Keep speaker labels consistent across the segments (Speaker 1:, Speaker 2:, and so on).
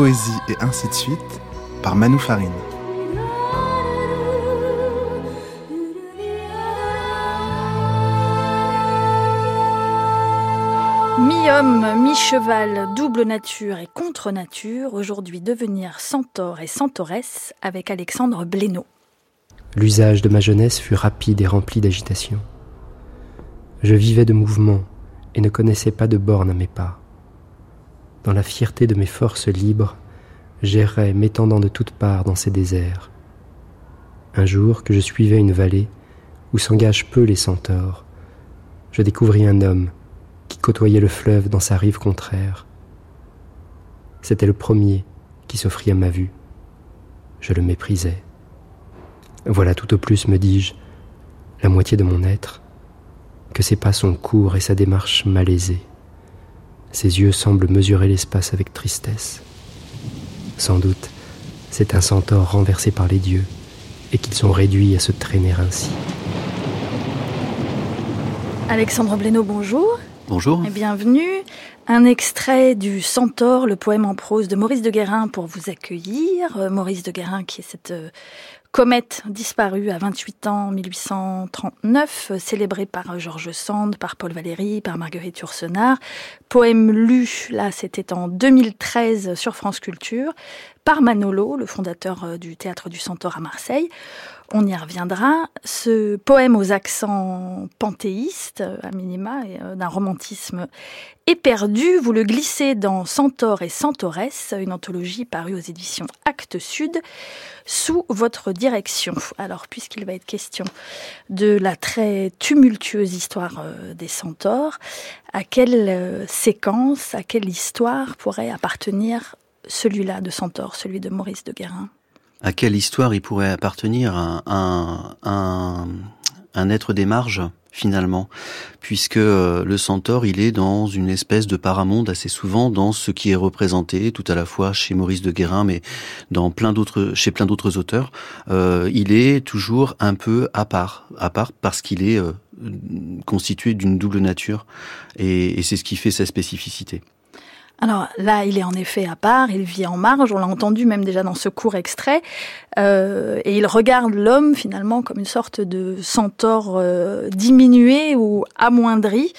Speaker 1: poésie et ainsi de suite par Manu Farine.
Speaker 2: Mi-homme, mi-cheval, double nature et contre-nature, aujourd'hui devenir centaure et centauresse avec Alexandre Blénaud.
Speaker 3: L'usage de ma jeunesse fut rapide et rempli d'agitation. Je vivais de mouvement et ne connaissais pas de borne à mes pas. Dans la fierté de mes forces libres, j'errais m'étendant de toutes parts dans ces déserts. Un jour que je suivais une vallée où s'engagent peu les centaures, je découvris un homme qui côtoyait le fleuve dans sa rive contraire. C'était le premier qui s'offrit à ma vue. Je le méprisais. Voilà tout au plus, me dis-je, la moitié de mon être, que ses pas sont courts et sa démarche malaisée. Ses yeux semblent mesurer l'espace avec tristesse. Sans doute, c'est un centaure renversé par les dieux, et qu'ils sont réduits à se traîner ainsi.
Speaker 2: Alexandre Blénaud, bonjour.
Speaker 4: Bonjour.
Speaker 2: Et bienvenue. Un extrait du Centaure, le poème en prose de Maurice de Guérin pour vous accueillir. Euh, Maurice de Guérin qui est cette euh, comète disparue à 28 ans en 1839, euh, célébrée par Georges Sand, par Paul Valéry, par Marguerite Yourcenar. Poème lu, là c'était en 2013 sur France Culture, par Manolo, le fondateur du théâtre du Centaure à Marseille on y reviendra. Ce poème aux accents panthéistes, à minima, et d'un romantisme éperdu, vous le glissez dans Centaure et Centauresse, une anthologie parue aux éditions Actes Sud, sous votre direction. Alors, puisqu'il va être question de la très tumultueuse histoire des centaures, à quelle séquence, à quelle histoire pourrait appartenir celui-là de Centaure, celui de Maurice de Guérin?
Speaker 4: À quelle histoire il pourrait appartenir un, un, un, être des marges finalement, puisque euh, le centaure, il est dans une espèce de paramonde assez souvent dans ce qui est représenté, tout à la fois chez Maurice de Guérin, mais dans plein d'autres, chez plein d'autres auteurs. Euh, il est toujours un peu à part, à part parce qu'il est euh, constitué d'une double nature, et, et c'est ce qui fait sa spécificité.
Speaker 2: Alors là, il est en effet à part, il vit en marge, on l'a entendu même déjà dans ce court extrait, euh, et il regarde l'homme finalement comme une sorte de centaure euh, diminué ou amoindri.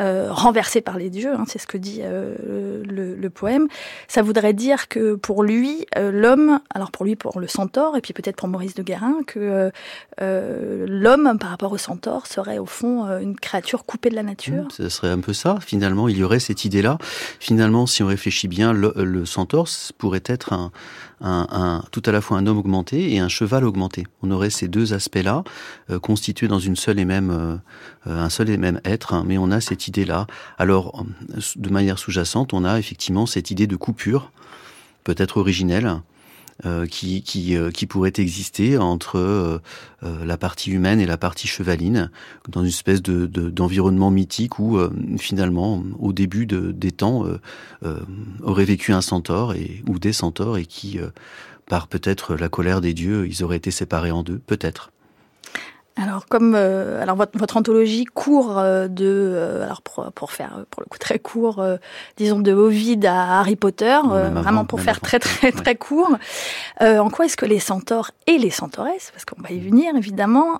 Speaker 2: Euh, renversé par les dieux, hein, c'est ce que dit euh, le, poème. Ça voudrait dire que pour lui, euh, l'homme, alors pour lui, pour le centaure, et puis peut-être pour Maurice de Guérin, que l'homme, par rapport au centaure, serait au fond une créature coupée de la nature.
Speaker 4: Ce serait un peu ça, finalement, il y aurait cette idée-là. Finalement, si on réfléchit bien, le, le centaure pourrait être un, un, tout à la fois un homme augmenté et un cheval augmenté. On aurait ces deux aspects-là euh, constitués dans une seule et même, euh, un seul et même être, hein, mais on a cette idée-là. Alors, de manière sous-jacente, on a effectivement cette idée de coupure, peut-être originelle, euh, qui, qui, euh, qui pourrait exister entre euh, la partie humaine et la partie chevaline, dans une espèce de, d'environnement mythique où finalement, au début de, des temps, aurait vécu un centaure et, ou des centaures et qui, par peut-être la colère des dieux, ils auraient été séparés en deux, peut-être.
Speaker 2: Alors comme euh, alors votre, votre, anthologie court euh, de euh, alors pour, pour, faire pour le coup très court disons de Ovid à Harry Potter vraiment pour faire très très très court. En quoi est-ce que les centaures et les centauresses parce qu'on va y venir évidemment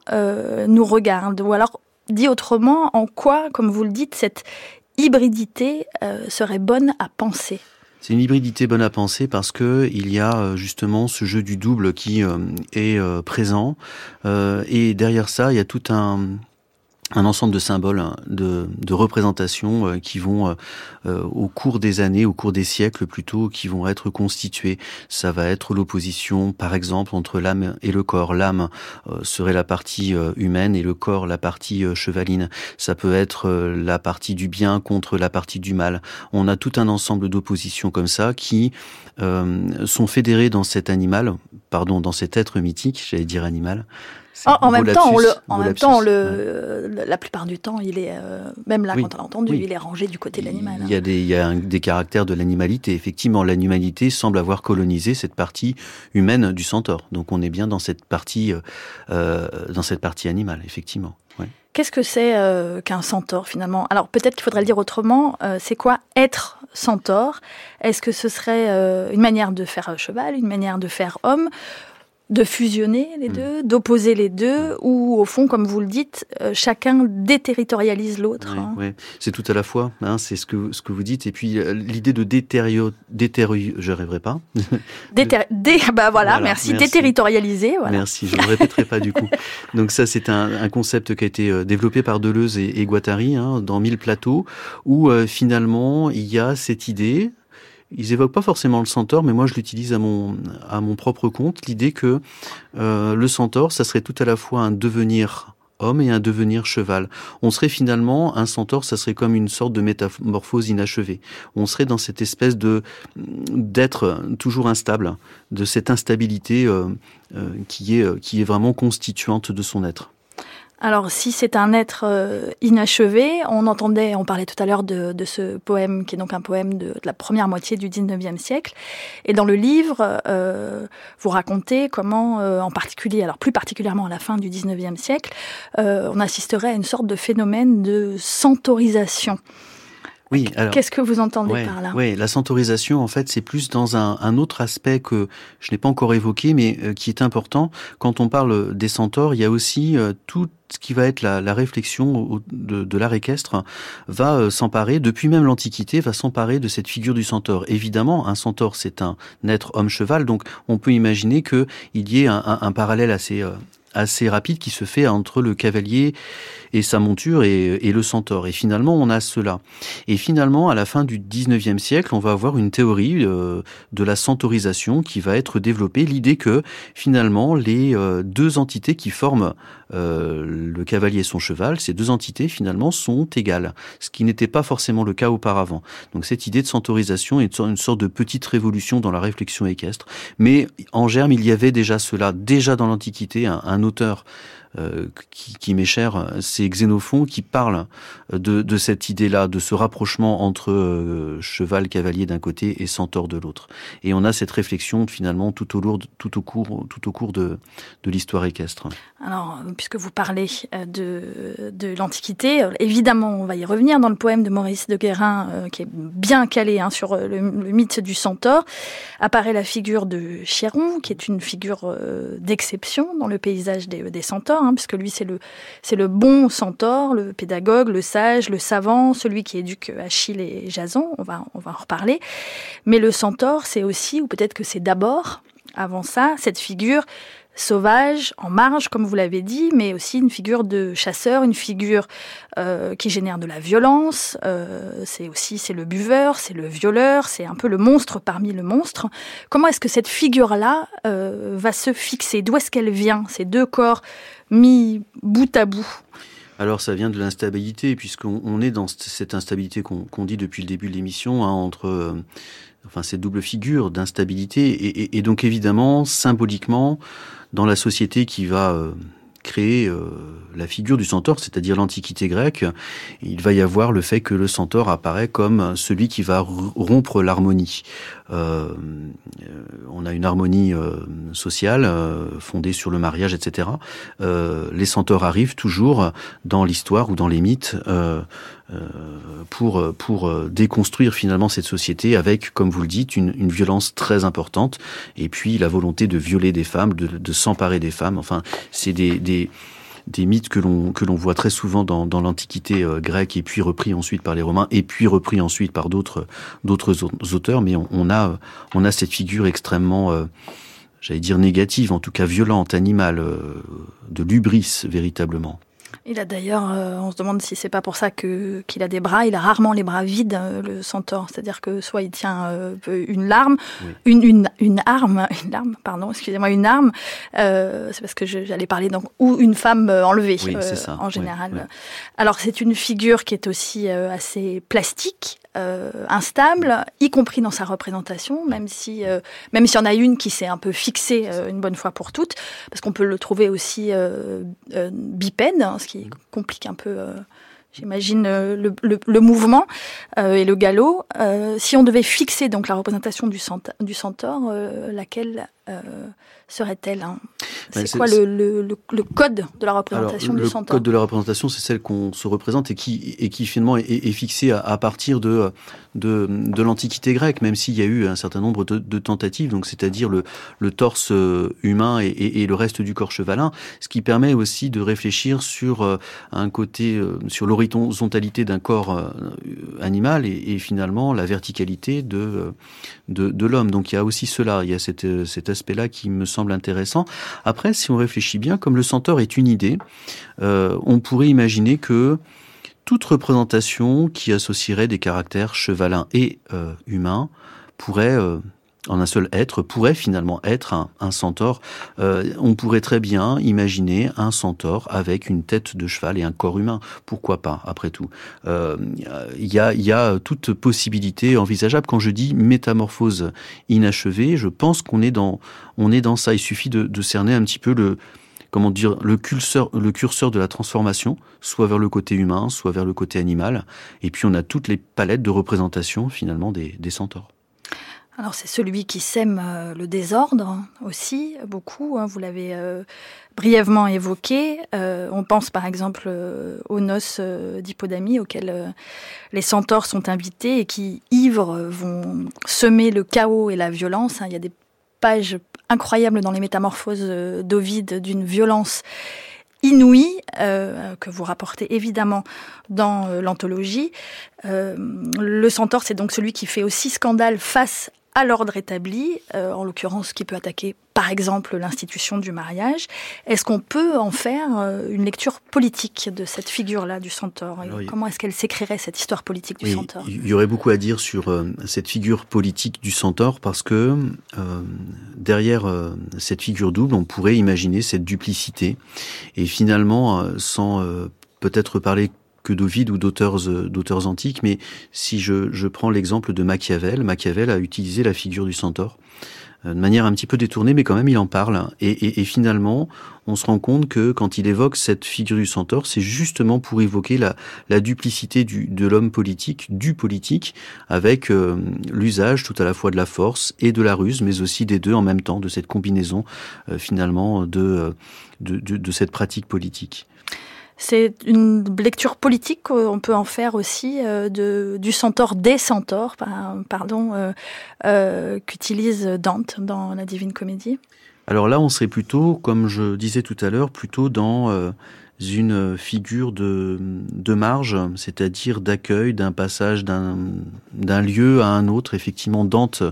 Speaker 2: nous regardent? Ou alors dit autrement en quoi comme vous le dites cette hybridité serait bonne à penser?
Speaker 4: C'est une hybridité bonne à penser parce que il y a euh, justement ce jeu du double qui euh, est euh, présent. Et derrière ça il y a tout un un ensemble de symboles, hein, de, représentations euh, qui vont, euh, euh, au cours des années, au cours des siècles plutôt, qui vont être constituées. Ça va être l'opposition, par exemple, entre l'âme et le corps. L'âme serait la partie humaine et le corps la partie chevaline. Ça peut être la partie du bien contre la partie du mal. On a tout un ensemble d'oppositions comme ça qui sont fédérées dans cet animal, pardon, dans cet être mythique, j'allais dire animal,
Speaker 2: en, même temps, on le, en même temps, le, la plupart du temps, il est, euh, même là, quand on l'a entendu, il est rangé du côté de l'animal.
Speaker 4: Il y a des, il y a des caractères de l'animalité. Effectivement, l'animalité semble avoir colonisé cette partie humaine du centaure. Donc, on est bien dans cette partie, euh, dans cette partie animale, effectivement.
Speaker 2: Qu'est-ce que c'est qu'un centaure finalement? Alors peut-être qu'il faudrait le dire autrement. c'est quoi être centaure? Est-ce que ce serait une manière de faire cheval, une manière de faire homme? De fusionner les mm. deux, d'opposer les deux, mm. ou au fond, comme vous le dites, euh, chacun déterritorialise l'autre.
Speaker 4: Oui, hein. c'est tout à la fois, hein, c'est ce que, ce que vous dites, et puis euh, l'idée de déterrio, déterrio, je rêverai pas.
Speaker 2: Déter, dé, bah voilà, merci, déterritorialiser. Voilà.
Speaker 4: Merci, je ne répéterai pas du coup. Donc ça, c'est un, un, concept qui a été euh, développé par Deleuze et, et Guattari hein, dans Mille plateaux, où finalement il y a cette idée, ils évoquent pas forcément le centaure, mais moi je l'utilise à mon propre compte. L'idée que euh, le centaure, ça serait tout à la fois un devenir homme et un devenir cheval. On serait finalement un centaure, ça serait comme une sorte de métamorphose inachevée. On serait dans cette espèce de d'être toujours instable, de cette instabilité euh, euh, qui est qui est vraiment constituante de son être.
Speaker 2: Alors, si c'est un être euh, inachevé, on entendait, on parlait tout à l'heure de, ce poème, qui est donc un poème de, la première moitié du 19e siècle. Et dans le livre, euh, vous racontez comment, euh, en particulier, alors plus particulièrement à la fin du 19e siècle, on assisterait à une sorte de phénomène de centaurisation.
Speaker 4: Oui,
Speaker 2: Qu'est-ce que vous entendez par là?
Speaker 4: Oui, la centaurisation, en fait, c'est plus dans un, autre aspect que je n'ai pas encore évoqué, mais euh, qui est important. Quand on parle des centaures, il y a aussi euh, tout ce qui va être la, réflexion de, l'art équestre va euh, s'emparer, depuis même l'Antiquité, va s'emparer de cette figure du centaure. Évidemment, un centaure, c'est un être homme-cheval, donc on peut imaginer qu'il y ait un, parallèle assez, assez rapide qui se fait entre le cavalier et sa monture et, le centaure. Et finalement, on a cela. Et finalement, à la fin du 19e siècle, on va avoir une théorie euh, de la centaurisation qui va être développée, l'idée que finalement, les euh, deux entités qui forment euh, le cavalier et son cheval, ces deux entités finalement sont égales, ce qui n'était pas forcément le cas auparavant. Donc cette idée de centaurisation est une sorte de petite révolution dans la réflexion équestre. Mais en germe, il y avait déjà cela, déjà dans l'Antiquité, un auteur qui m'est cher, c'est Xénophon qui parle de, de cette idée-là, de ce rapprochement entre euh, cheval, cavalier d'un côté et centaure de l'autre. Et on a cette réflexion finalement tout au, tout au cours, tout au cours de, l'histoire équestre.
Speaker 2: Alors, puisque vous parlez euh, de, l'Antiquité, évidemment, on va y revenir dans le poème de Maurice de Guérin, qui est bien calé hein, sur le, mythe du centaure, apparaît la figure de Chiron, qui est une figure d'exception dans le paysage des, des centaures Hein, puisque lui c'est le c'est le bon centaure, le pédagogue, le sage, le savant, celui qui éduque Achille et Jason. On va en reparler. Mais le centaure, c'est aussi, ou peut-être que c'est d'abord, avant ça, cette figure sauvage, en marge, comme vous l'avez dit, mais aussi une figure de chasseur, une figure euh, qui génère de la violence. Euh, c'est aussi c'est le buveur, c'est le violeur, c'est un peu le monstre parmi le monstre. Comment est-ce que cette figure-là euh, va se fixer? D'où est-ce qu'elle vient? Ces deux corps mis bout à bout.
Speaker 4: Alors ça vient de l'instabilité, puisqu'on est dans cette instabilité qu'on dit depuis le début de l'émission, hein, entre enfin cette double figure d'instabilité, et, donc évidemment, symboliquement, dans la société qui va euh, créer euh, la figure du centaure, c'est-à-dire l'Antiquité grecque, il va y avoir le fait que le centaure apparaît comme celui qui va rompre l'harmonie. Euh, on a une harmonie sociale fondée sur le mariage, etc. les centaures arrivent toujours dans l'histoire ou dans les mythes pour pour déconstruire finalement cette société avec, comme vous le dites, une, une, violence très importante et puis la volonté de violer des femmes, de, de s'emparer des femmes. Enfin, c'est des, des des mythes que l'on que l'on voit très souvent dans, dans l'Antiquité euh, grecque et puis repris ensuite par les Romains et puis repris ensuite par d'autres d'autres auteurs. Mais on, on, a on a cette figure extrêmement euh, j'allais dire négative, en tout cas violente, animale, euh, de l'ubris véritablement.
Speaker 2: Il a d'ailleurs, euh, on se demande si c'est pas pour ça que qu'il a des bras. Il a rarement les bras vides, euh, le centaure. C'est-à-dire que soit il tient euh, une larme, une, une, une arme, une larme, pardon, excusez-moi, une arme. c'est parce que j'allais parler donc ou une femme enlevée en général. Alors c'est une figure qui est aussi assez plastique, euh, instable, y compris dans sa représentation, même si euh, même s'il y en a une qui s'est un peu fixée euh, une bonne fois pour toutes, parce qu'on peut le trouver aussi bipède, hein, ce qui complique un peu. J'imagine le, le, mouvement et le galop. si on devait fixer donc la représentation du, du centaure, laquelle serait-elle hein? C'est quoi le, le, le, code de la représentation du centaure
Speaker 4: Le code de la représentation, c'est celle qu'on se représente et qui, et qui finalement est, est fixée à, à, partir de, de, de l'Antiquité grecque, même s'il y a eu un certain nombre de, de tentatives, donc c'est-à-dire le, le torse euh, humain et, et, et, le reste du corps chevalin, ce qui permet aussi de réfléchir sur euh, un côté, euh, sur l'horizontalité d'un corps animal et, et, finalement la verticalité de, de, de l'homme. Donc il y a aussi cela, il y a cette, cet aspect-là qui me semble intéressant. Après, si on réfléchit bien, comme le centaure est une idée, euh, on pourrait imaginer que toute représentation qui associerait des caractères chevalins et euh, humains pourrait euh, en un seul être pourrait finalement être un, un centaure. Euh, on pourrait très bien imaginer un centaure avec une tête de cheval et un corps humain. Pourquoi pas, après tout Il euh, y, a, y a toute possibilité envisageable. Quand je dis métamorphose inachevée, je pense qu'on est dans, on est dans ça. Il suffit de, de cerner un petit peu le, comment dire, le curseur, le curseur de la transformation, soit vers le côté humain, soit vers le côté animal. Et puis on a toutes les palettes de représentation finalement des, des centaures.
Speaker 2: Alors c'est celui qui sème euh, le désordre aussi, beaucoup, hein, vous l'avez euh, brièvement évoqué. Euh, on pense par exemple aux noces d'Hippodamie auxquelles les centaures sont invités et qui, ivres, vont semer le chaos et la violence. Hein. Il y a des pages incroyables dans les métamorphoses d'Ovide d'une violence inouïe que vous rapportez évidemment dans l'anthologie. Le centaure, c'est donc celui qui fait aussi scandale face à l'ordre établi, euh, en l'occurrence qui peut attaquer par exemple l'institution du mariage. Est-ce qu'on peut en faire euh, une lecture politique de cette figure-là du centaure? Alors, Comment est-ce qu'elle s'écrirait cette histoire politique du
Speaker 4: oui,
Speaker 2: centaure?
Speaker 4: Il y aurait beaucoup à dire sur euh, cette figure politique du centaure parce que euh, derrière euh, cette figure double, on pourrait imaginer cette duplicité. Et finalement, euh, sans peut-être parler que d'Ovide ou d'auteurs d'auteurs antiques, mais si je, je prends l'exemple de Machiavel, Machiavel a utilisé la figure du centaure de manière un petit peu détournée, mais quand même il en parle. Et, et, et, finalement, on se rend compte que quand il évoque cette figure du centaure, c'est justement pour évoquer la, la duplicité du, de l'homme politique, du politique, avec euh, l'usage tout à la fois de la force et de la ruse, mais aussi des deux en même temps, de cette combinaison euh, finalement de, de, de, de cette pratique politique.
Speaker 2: C'est une lecture politique qu'on peut en faire aussi euh, de, du centaure des centaures, pardon, euh, euh, qu'utilise Dante dans la Divine Comédie.
Speaker 4: Alors là, on serait plutôt, comme je disais tout à l'heure, plutôt dans une figure de, marge, c'est-à-dire d'accueil, d'un passage d'un lieu à un autre. Effectivement, Dante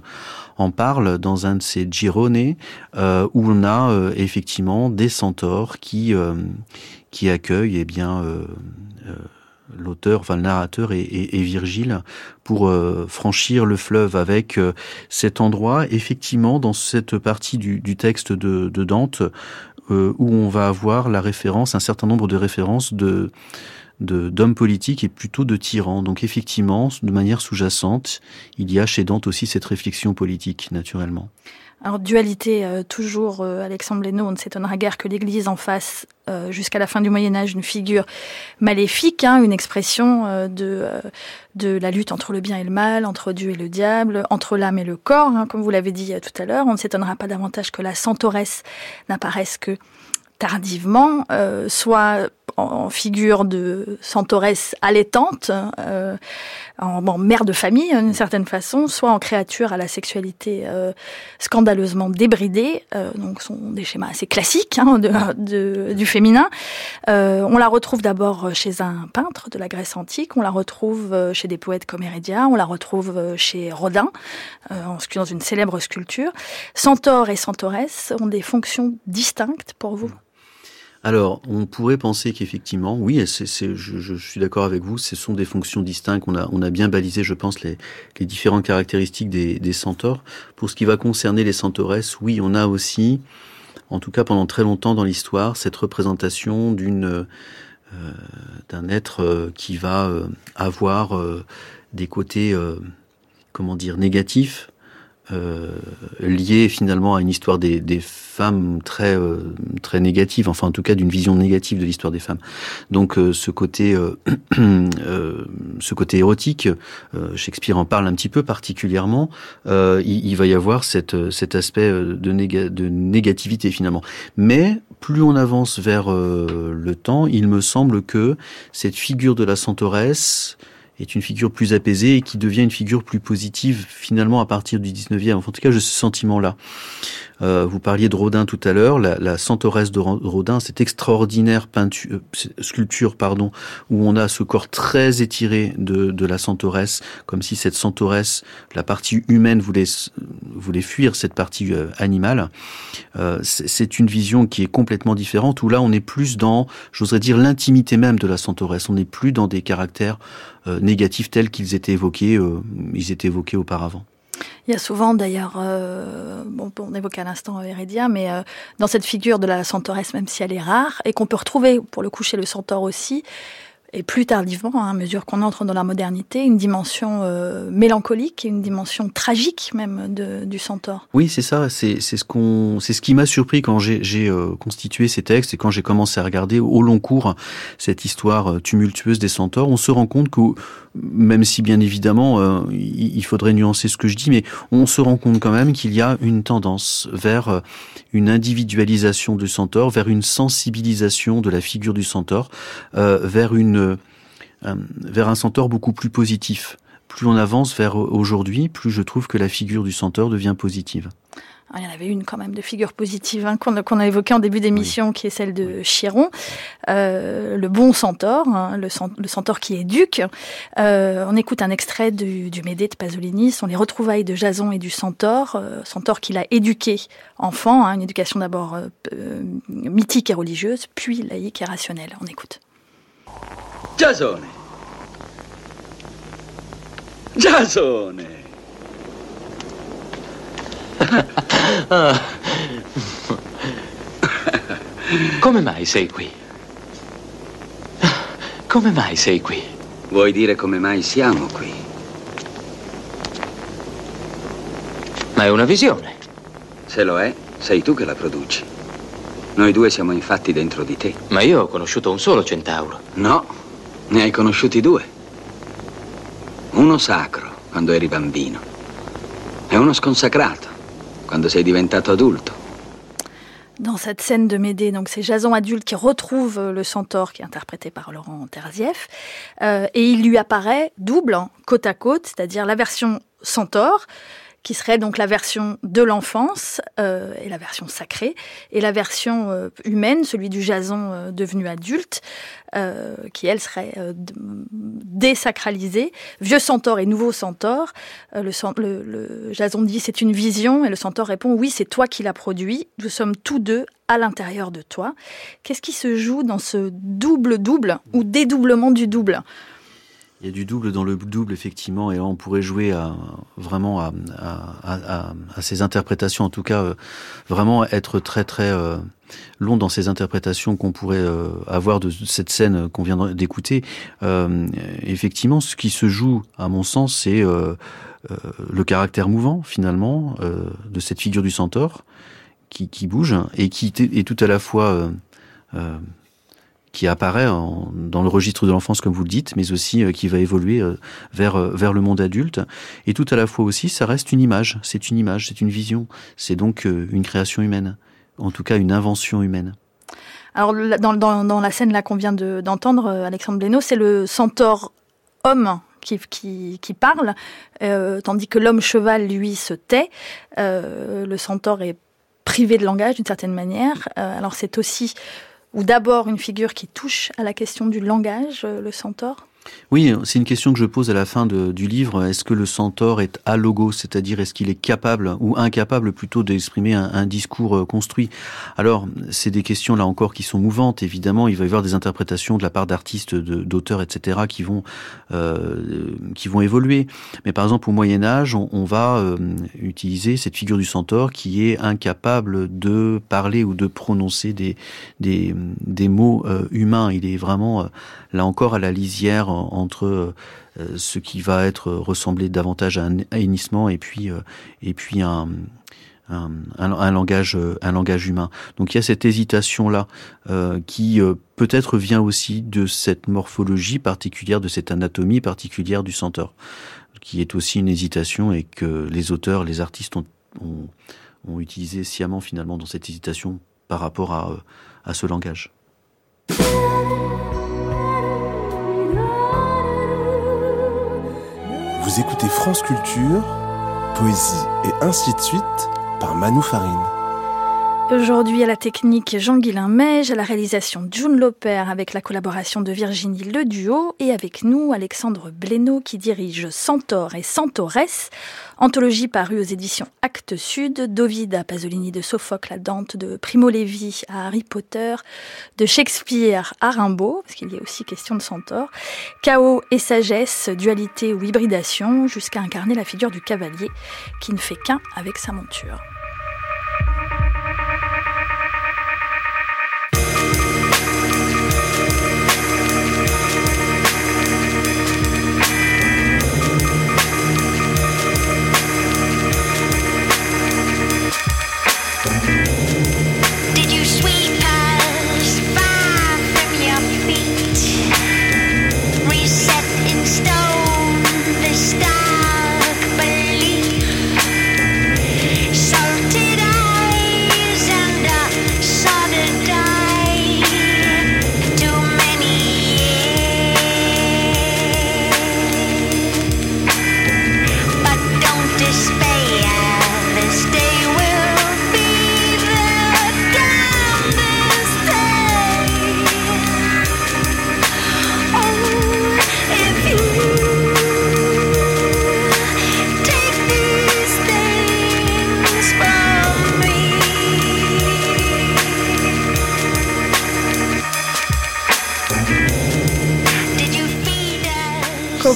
Speaker 4: en parle dans un de ses Girone, euh, où on a euh, effectivement des centaures qui qui accueille eh euh, euh, l'auteur, le narrateur et, Virgile pour euh, franchir le fleuve avec euh, cet endroit. Effectivement, dans cette partie du, texte de Dante, euh, où on va avoir la référence, un certain nombre de références de d'hommes politiques et plutôt de tyrans. Donc effectivement, de manière sous-jacente, il y a chez Dante aussi cette réflexion politique, naturellement.
Speaker 2: Alors dualité, euh, toujours euh, Alexandre Lénaud, on ne s'étonnera guère que l'Église en fasse euh, jusqu'à la fin du Moyen Âge une figure maléfique, hein, une expression de, de la lutte entre le bien et le mal, entre Dieu et le diable, entre l'âme et le corps, hein, comme vous l'avez dit tout à l'heure. On ne s'étonnera pas davantage que la centauresse n'apparaisse que tardivement, soit en figure de centauresse allaitante, euh, en mère de famille d'une certaine façon, soit en créature à la sexualité euh, scandaleusement débridée, euh, donc sont des schémas assez classiques hein, du féminin. Euh, on la retrouve d'abord chez un peintre de la Grèce antique, on la retrouve chez des poètes comme Hérédia, on la retrouve chez Rodin, dans une célèbre sculpture. Centaure et centauresse ont des fonctions distinctes pour vous?
Speaker 4: Alors, on pourrait penser qu'effectivement, oui, c'est, c'est, je, je, suis d'accord avec vous, ce sont des fonctions distinctes. On a, on a bien balisé, je pense, les, différentes caractéristiques des, des centaures. Pour ce qui va concerner les centauresses, oui, on a aussi, en tout cas pendant très longtemps dans l'histoire, cette représentation d'une euh, d'un être euh, qui va euh, avoir des côtés, comment dire, négatifs, euh, lié finalement à une histoire des, des femmes très euh, très négative, enfin en tout cas d'une vision négative de l'histoire des femmes. Donc euh, ce côté euh, ce côté érotique, Shakespeare en parle un petit peu particulièrement. Il, il, va y avoir cette cet aspect de, néga de négativité finalement. Mais plus on avance vers le temps, il me semble que cette figure de la Centauresse est une figure plus apaisée et qui devient une figure plus positive finalement à partir du 19e. en tout cas, j'ai ce sentiment-là. Euh, vous parliez de Rodin tout à l'heure, la, la Centauresse de Rodin, cette extraordinaire euh, sculpture, pardon, où on a ce corps très étiré de, la Centauresse, comme si cette Centauresse, la partie humaine voulait voulait fuir cette partie euh, animale. C'est une vision qui est complètement différente, où là on est plus dans, j'oserais dire, l'intimité même de la Centauresse. On n'est plus dans des caractères négatifs tels qu'ils étaient évoqués, ils étaient évoqués auparavant.
Speaker 2: Il y a souvent d'ailleurs, euh, bon, on évoquait à l'instant Hérédia, mais euh, dans cette figure de la centauresse, même si elle est rare, et qu'on peut retrouver pour le coup chez le centaure aussi, et plus tardivement, hein, à mesure qu'on entre dans la modernité, une dimension euh, mélancolique et une dimension tragique même du centaure.
Speaker 4: Oui, c'est ça. C'est ce qu'on, ce qui m'a surpris quand j'ai constitué ces textes et quand j'ai commencé à regarder au long cours cette histoire tumultueuse des centaures. On se rend compte que même si bien évidemment euh, il faudrait nuancer ce que je dis, mais on se rend compte quand même qu'il y a une tendance vers une individualisation du centaure, vers une sensibilisation de la figure du centaure, euh, vers une euh, vers un centaure beaucoup plus positif. Plus on avance vers aujourd'hui, plus je trouve que la figure du centaure devient positive.
Speaker 2: Ah, il y en avait une quand même de figure positive hein, qu'on a évoquée en début d'émission, qui est celle de Chiron, euh, le bon centaure, hein, le, centaure qui est duc. Euh, on écoute un extrait du, du Médée de Pasolini, sont les retrouvailles de Jason et du centaure, euh, centaure qu'il a éduqué enfant, hein, une éducation d'abord euh, mythique et religieuse, puis laïque et rationnelle. On écoute.
Speaker 5: Jasone. Jasone
Speaker 6: Come mai sei qui? Come mai sei qui?
Speaker 5: Vuoi dire come mai siamo qui?
Speaker 6: Ma è una visione.
Speaker 5: Se lo è, sei tu che la produci. Noi due siamo infatti dentro di te.
Speaker 6: Ma io ho conosciuto un solo centauro.
Speaker 5: No, ne hai conosciuti due. Uno sacro, quando eri bambino, e uno sconsacrato,
Speaker 2: Dans cette scène de Médée, donc c'est Jason adulte qui retrouve le centaure qui est interprété par Laurent Terzieff, euh, et il lui apparaît double, côte à côte, c'est-à-dire la version centaure, qui serait donc la version de l'enfance euh, et la version sacrée, et la version euh, humaine, celui du Jason euh, devenu adulte, qui elle serait désacralisée. Vieux centaure et nouveau centaure. Le, le, le, Jason dit c'est une vision, et le centaure répond oui c'est toi qui l'as produit. Nous sommes tous deux à l'intérieur de toi. Qu'est-ce qui se joue dans ce double double ou dédoublement du double?
Speaker 4: Il y a du double dans le double, effectivement, et on pourrait jouer à, vraiment à, à, à, ces interprétations, en tout cas, euh, vraiment être très très euh, long dans ces interprétations qu'on pourrait euh, avoir de cette scène qu'on vient d'écouter. Euh, effectivement, ce qui se joue, à mon sens, c'est euh, le caractère mouvant, finalement, de cette figure du centaure qui, qui bouge et qui est tout à la fois qui apparaît dans le registre de l'enfance, comme vous le dites, mais aussi euh, qui va évoluer euh, vers, euh, vers le monde adulte. Et tout à la fois aussi, ça reste une image, c'est une image, c'est une vision, c'est donc une création humaine, en tout cas une invention humaine.
Speaker 2: Alors dans, dans, la scène là qu'on vient d'entendre, Alexandre Blénaud, c'est le centaure homme qui, qui, qui parle, tandis que l'homme cheval, lui, se tait. Le centaure est privé de langage d'une certaine manière. Alors c'est aussi ou d'abord une figure qui touche à la question du langage, euh, le centaure
Speaker 4: oui, c'est une question que je pose à la fin du livre. Est-ce que le centaure est alogo, c'est-à-dire est-ce qu'il est capable ou incapable plutôt d'exprimer un, discours euh, construit? Alors, c'est des questions là encore qui sont mouvantes. Évidemment, il va y avoir des interprétations de la part d'artistes, d'auteurs, etc., qui vont euh, qui vont évoluer. Mais par exemple, au Moyen Âge, on, va euh, utiliser cette figure du centaure qui est incapable de parler ou de prononcer des des, mots euh, humains. Il est vraiment là encore à la lisière entre ce qui va être ressemblé davantage à un hennissement et puis et puis un, un, langage, un langage humain. Donc il y a cette hésitation-là euh, qui euh, peut-être vient aussi de cette morphologie particulière, de cette anatomie particulière du centaure, qui est aussi une hésitation et que les auteurs, les artistes ont, ont, utilisé sciemment finalement dans cette hésitation par rapport à, euh, à ce langage.
Speaker 1: Vous écoutez France Culture, poésie et ainsi de suite par Manu Farine.
Speaker 2: Aujourd'hui à la technique Jean-Guilain Meige, à la réalisation June Loper avec la collaboration de Virginie Le Duo et avec nous Alexandre Blénaud qui dirige Centaure et Centaurès, anthologie parue aux éditions Actes Sud, d'Ovid à Pasolini, de Sophocle à Dante, de Primo Levi à Harry Potter, de Shakespeare à Rimbaud, parce qu'il y a aussi question de Centaure, chaos et sagesse, dualité ou hybridation, jusqu'à incarner la figure du cavalier qui ne fait qu'un avec sa monture.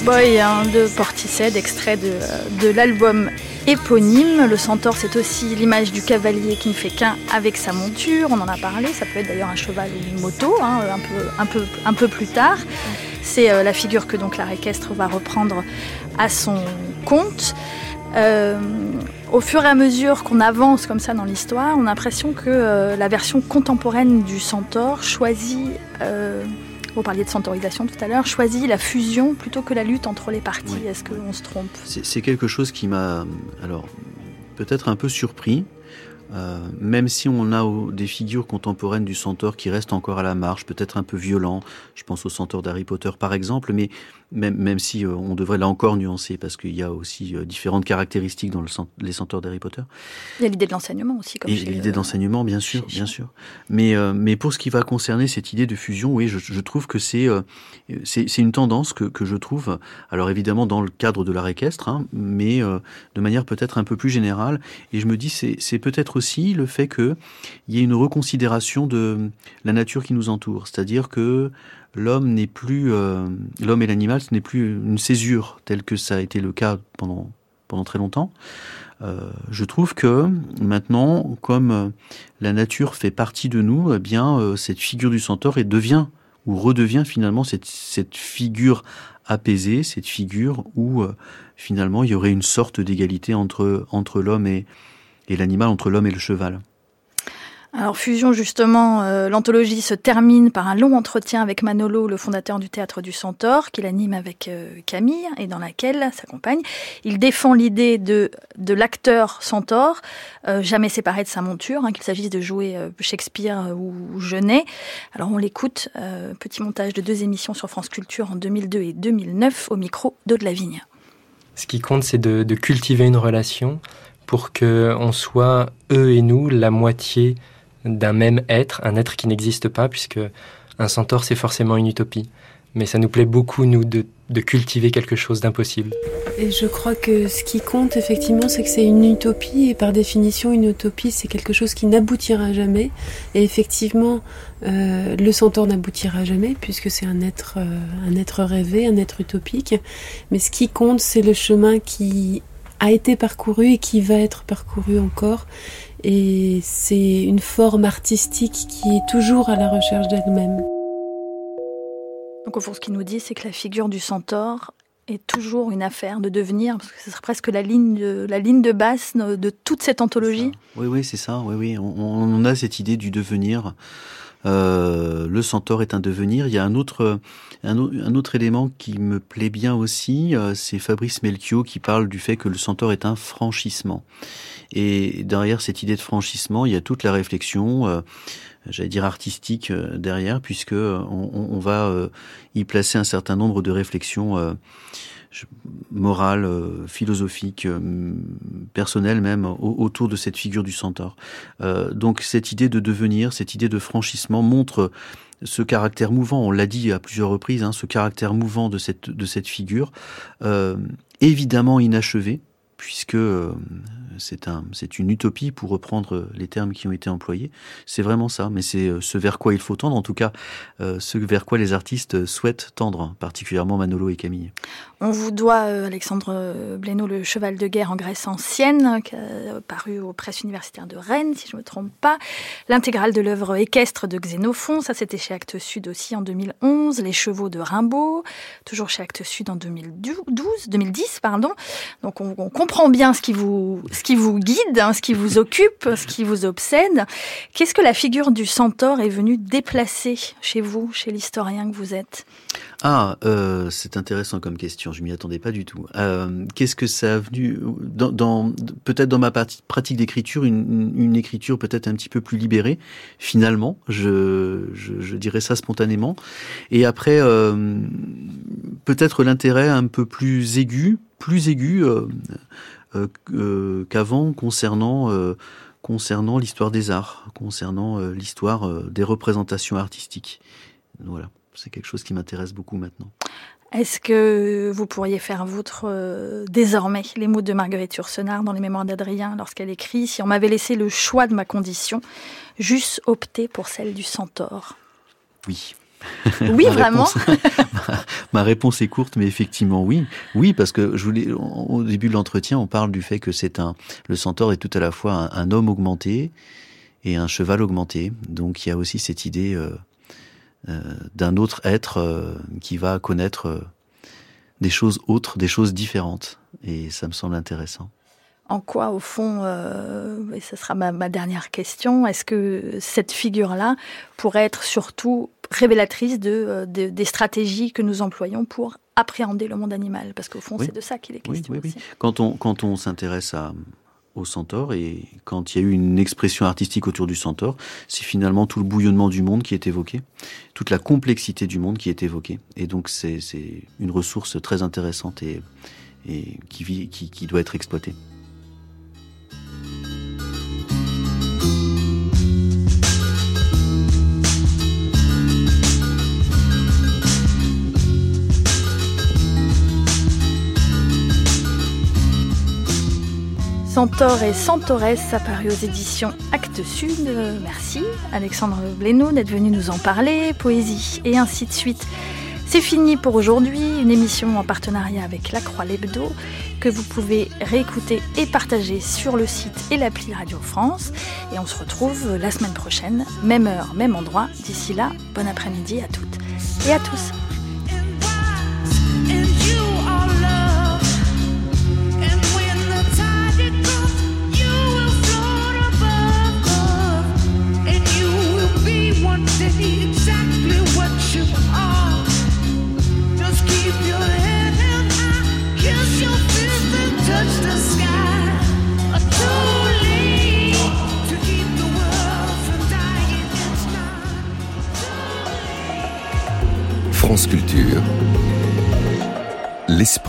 Speaker 2: Cowboy hein, de Portishead, extrait de, de l'album éponyme. Le centaure, c'est aussi l'image du cavalier qui ne fait qu'un avec sa monture. On en a parlé. Ça peut être d'ailleurs un cheval ou une moto, hein, un, peu, un, peu, un peu plus tard. C'est euh, la figure que donc l'art équestre va reprendre à son compte. Euh, au fur et à mesure qu'on avance comme ça dans l'histoire, on a l'impression que euh, la version contemporaine du centaure choisit vous parliez de centaurisation tout à l'heure, choisit la fusion plutôt que la lutte entre les parties. Est-ce qu'on se trompe?
Speaker 4: C'est quelque chose qui m'a alors peut-être un peu surpris. Euh, même si on a des figures contemporaines du centaure qui restent encore à la marge, peut-être un peu violents, je pense au centaure d'Harry Potter par exemple, mais même, même si euh, on devrait là encore nuancer, parce qu'il y a aussi euh, différentes caractéristiques dans le, les centaures d'Harry Potter.
Speaker 2: Il y a l'idée de l'enseignement aussi. Comme
Speaker 4: l'idée d'enseignement, bien sûr, bien sûr. Mais, mais pour ce qui va concerner cette idée de fusion, oui, je, je trouve que c'est c'est une tendance que, que je trouve, alors évidemment dans le cadre de l'art équestre, hein, mais de manière peut-être un peu plus générale, et je me dis c'est peut-être aussi le fait qu'il y ait une reconsidération de la nature qui nous entoure, c'est-à-dire que l'homme n'est plus euh, l'homme et l'animal, ce n'est plus une césure telle que ça a été le cas pendant pendant très longtemps. Euh, je trouve que maintenant, comme euh, la nature fait partie de nous, eh bien cette figure du centaure et devient ou redevient finalement cette, cette figure apaisée, cette figure où finalement il y aurait une sorte d'égalité entre entre l'homme et et l'animal entre l'homme et le cheval.
Speaker 2: Alors Fusion, justement, euh, l'anthologie se termine par un long entretien avec Manolo, le fondateur du théâtre du Centaure, qu'il anime avec euh, Camille et dans laquelle, sa compagne, il défend l'idée de, de l'acteur Centaure, euh, jamais séparé de sa monture, hein, qu'il s'agisse de jouer Shakespeare ou Genet. Alors on l'écoute, petit montage de deux émissions sur France Culture en 2002 et 2009 au micro d'Aude Lavigne.
Speaker 3: Ce qui compte, c'est de, de cultiver une relation pour qu'on soit, eux et nous, la moitié d'un même être, un être qui n'existe pas, puisque un centaure, c'est forcément une utopie. Mais ça nous plaît beaucoup, nous, de, cultiver quelque chose d'impossible.
Speaker 7: Et je crois que ce qui compte, effectivement, c'est que c'est une utopie, et par définition, une utopie, c'est quelque chose qui n'aboutira jamais. Et effectivement, euh, le centaure n'aboutira jamais, puisque c'est un être, euh, un être rêvé, un être utopique. Mais ce qui compte, c'est le chemin qui a été parcouru et qui va être parcouru encore. Et c'est une forme artistique qui est toujours à la recherche d'elle-même.
Speaker 2: Donc au fond, ce qu'il nous dit, c'est que la figure du centaure est toujours une affaire de devenir, parce que ce serait presque la ligne de, la ligne de base de toute cette anthologie.
Speaker 4: Oui, oui, c'est ça. Oui, oui. On, on, a cette idée du devenir. Euh, le centaure est un devenir. Il y a un autre, un, un autre élément qui me plaît bien aussi, euh, c'est Fabrice Melchior qui parle du fait que le centaure est un franchissement. Et derrière cette idée de franchissement, il y a toute la réflexion. Euh, j'allais dire artistique euh, derrière, puisque on, on va y placer un certain nombre de réflexions morale, euh, philosophique, euh, personnelle même, autour de cette figure du centaure. Euh, donc cette idée de devenir, cette idée de franchissement montre ce caractère mouvant, on l'a dit à plusieurs reprises, hein, ce caractère mouvant de cette, de cette figure, évidemment inachevé, puisque c'est un, une utopie pour reprendre les termes qui ont été employés. C'est vraiment ça, mais c'est euh, ce vers quoi il faut tendre, en tout cas, euh, ce vers quoi les artistes souhaitent tendre, particulièrement Manolo et Camille.
Speaker 2: On vous doit, euh, Alexandre Blénaud, le cheval de guerre en Grèce ancienne, paru aux presses universitaires de Rennes, si je ne me trompe pas. L'intégrale de l'œuvre équestre de Xénophon, ça c'était chez Actes Sud aussi en 2011. Les chevaux de Rimbaud, toujours chez Actes Sud en 2012, 2010, pardon. Donc on, on comprend bien ce qui vous, guide, hein, ce qui vous occupe, ce qui vous obsède. Qu'est-ce que la figure du centaure est venue déplacer chez vous, chez l'historien que vous êtes?
Speaker 4: Ah, euh, c'est intéressant comme question. Je m'y attendais pas du tout. Euh, Qu'est-ce que ça a venu dans, peut-être dans ma pratique d'écriture, une, écriture peut-être un petit peu plus libérée. Finalement, je dirais ça spontanément. Et après, euh, peut-être l'intérêt un peu plus aigu, plus aigu. Euh, euh, euh, qu'avant concernant euh, concernant l'histoire des arts, concernant l'histoire des représentations artistiques. Voilà, c'est quelque chose qui m'intéresse beaucoup maintenant.
Speaker 2: Est-ce que vous pourriez faire vôtre désormais les mots de Marguerite Yourcenar dans les mémoires d'Adrien lorsqu'elle écrit Si on m'avait laissé le choix de ma condition, j'eusse opté pour celle du centaure
Speaker 4: Oui.
Speaker 2: Oui, vraiment.
Speaker 4: ma réponse est courte, mais effectivement, oui, oui, parce que je voulais, au début de l'entretien, on parle du fait que c'est un, le centaure est tout à la fois un, homme augmenté et un cheval augmenté. Donc, il y a aussi cette idée euh, euh, d'un autre être euh, qui va connaître des choses autres, des choses différentes, et ça me semble intéressant.
Speaker 2: En quoi, au fond, et ce sera ma, ma dernière question, est-ce que cette figure-là pourrait être surtout révélatrice euh, de, des stratégies que nous employons pour appréhender le monde animal, parce qu'au fond, c'est de ça qu'il est question. Oui,
Speaker 4: Quand on, quand on s'intéresse à, au centaure et quand il y a eu une expression artistique autour du centaure, c'est finalement tout le bouillonnement du monde qui est évoqué, toute la complexité du monde qui est évoquée. Et donc c'est une ressource très intéressante et, et qui, qui, qui doit être exploitée.
Speaker 2: Centaure et Centaurès, apparu aux éditions Actes Sud. Merci Alexandre Blénaud d'être venu nous en parler, poésie et ainsi de suite. C'est fini pour aujourd'hui, une émission en partenariat avec La Croix Lebdo que vous pouvez réécouter et partager sur le site et l'appli Radio France. Et on se retrouve la semaine prochaine, même heure, même endroit. D'ici là, bon après-midi à toutes et à tous.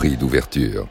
Speaker 8: L'esprit d'ouverture.